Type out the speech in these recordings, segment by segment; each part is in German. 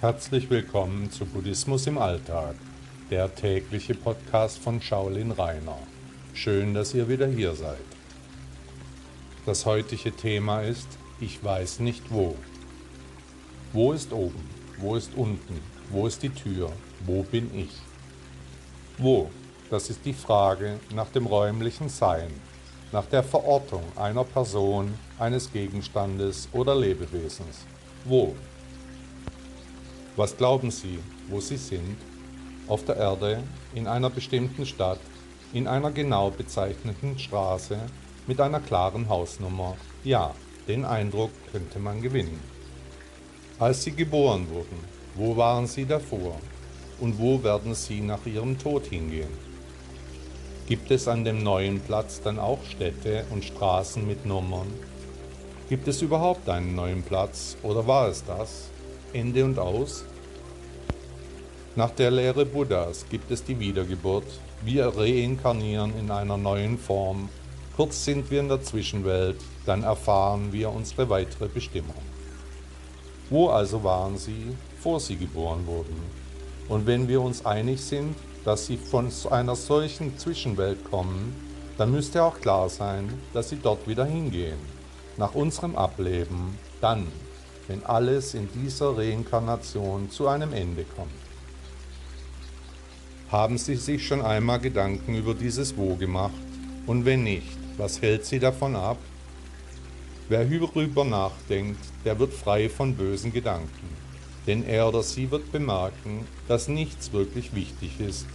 Herzlich willkommen zu Buddhismus im Alltag, der tägliche Podcast von Shaolin Rainer. Schön, dass ihr wieder hier seid. Das heutige Thema ist Ich weiß nicht wo. Wo ist oben? Wo ist unten? Wo ist die Tür? Wo bin ich? Wo? Das ist die Frage nach dem räumlichen Sein, nach der Verortung einer Person, eines Gegenstandes oder Lebewesens. Wo? Was glauben Sie, wo Sie sind? Auf der Erde, in einer bestimmten Stadt, in einer genau bezeichneten Straße, mit einer klaren Hausnummer. Ja, den Eindruck könnte man gewinnen. Als Sie geboren wurden, wo waren Sie davor? Und wo werden Sie nach Ihrem Tod hingehen? Gibt es an dem neuen Platz dann auch Städte und Straßen mit Nummern? Gibt es überhaupt einen neuen Platz oder war es das? Ende und aus? Nach der Lehre Buddhas gibt es die Wiedergeburt. Wir reinkarnieren in einer neuen Form. Kurz sind wir in der Zwischenwelt, dann erfahren wir unsere weitere Bestimmung. Wo also waren sie, bevor sie geboren wurden? Und wenn wir uns einig sind, dass sie von einer solchen Zwischenwelt kommen, dann müsste auch klar sein, dass sie dort wieder hingehen. Nach unserem Ableben, dann, wenn alles in dieser Reinkarnation zu einem Ende kommt. Haben Sie sich schon einmal Gedanken über dieses Wo gemacht? Und wenn nicht, was hält Sie davon ab? Wer hierüber nachdenkt, der wird frei von bösen Gedanken. Denn er oder sie wird bemerken, dass nichts wirklich wichtig ist,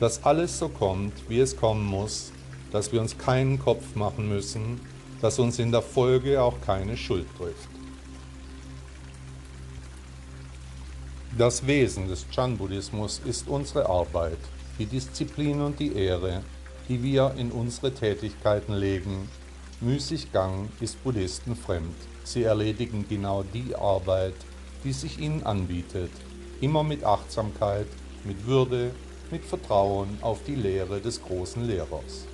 dass alles so kommt, wie es kommen muss, dass wir uns keinen Kopf machen müssen, dass uns in der Folge auch keine Schuld trifft. Das Wesen des Chan-Buddhismus ist unsere Arbeit, die Disziplin und die Ehre, die wir in unsere Tätigkeiten legen. Müßiggang ist Buddhisten fremd. Sie erledigen genau die Arbeit, die sich ihnen anbietet, immer mit Achtsamkeit, mit Würde, mit Vertrauen auf die Lehre des großen Lehrers.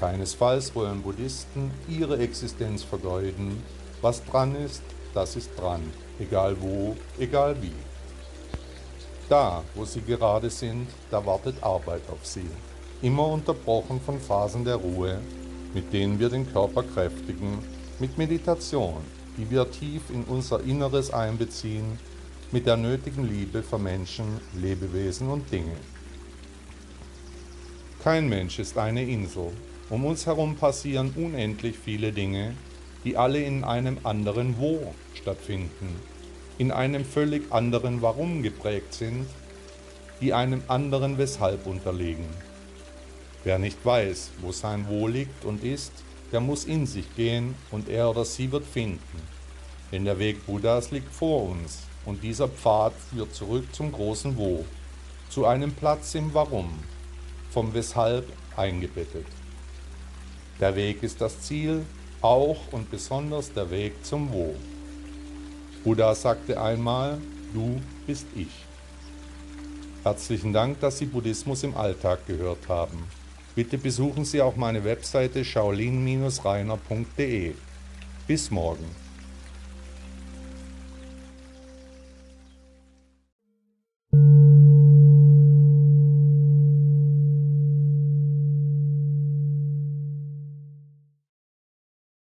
Keinesfalls wollen Buddhisten ihre Existenz vergeuden. Was dran ist, das ist dran, egal wo, egal wie. Da, wo sie gerade sind, da wartet Arbeit auf sie, immer unterbrochen von Phasen der Ruhe, mit denen wir den Körper kräftigen, mit Meditation, die wir tief in unser Inneres einbeziehen, mit der nötigen Liebe für Menschen, Lebewesen und Dinge. Kein Mensch ist eine Insel. Um uns herum passieren unendlich viele Dinge, die alle in einem anderen Wo stattfinden in einem völlig anderen Warum geprägt sind, die einem anderen Weshalb unterliegen. Wer nicht weiß, wo sein Wo liegt und ist, der muss in sich gehen und er oder sie wird finden. Denn der Weg Buddhas liegt vor uns und dieser Pfad führt zurück zum großen Wo, zu einem Platz im Warum, vom Weshalb eingebettet. Der Weg ist das Ziel, auch und besonders der Weg zum Wo. Buddha sagte einmal, du bist ich. Herzlichen Dank, dass Sie Buddhismus im Alltag gehört haben. Bitte besuchen Sie auch meine Webseite shaolin-reiner.de. Bis morgen.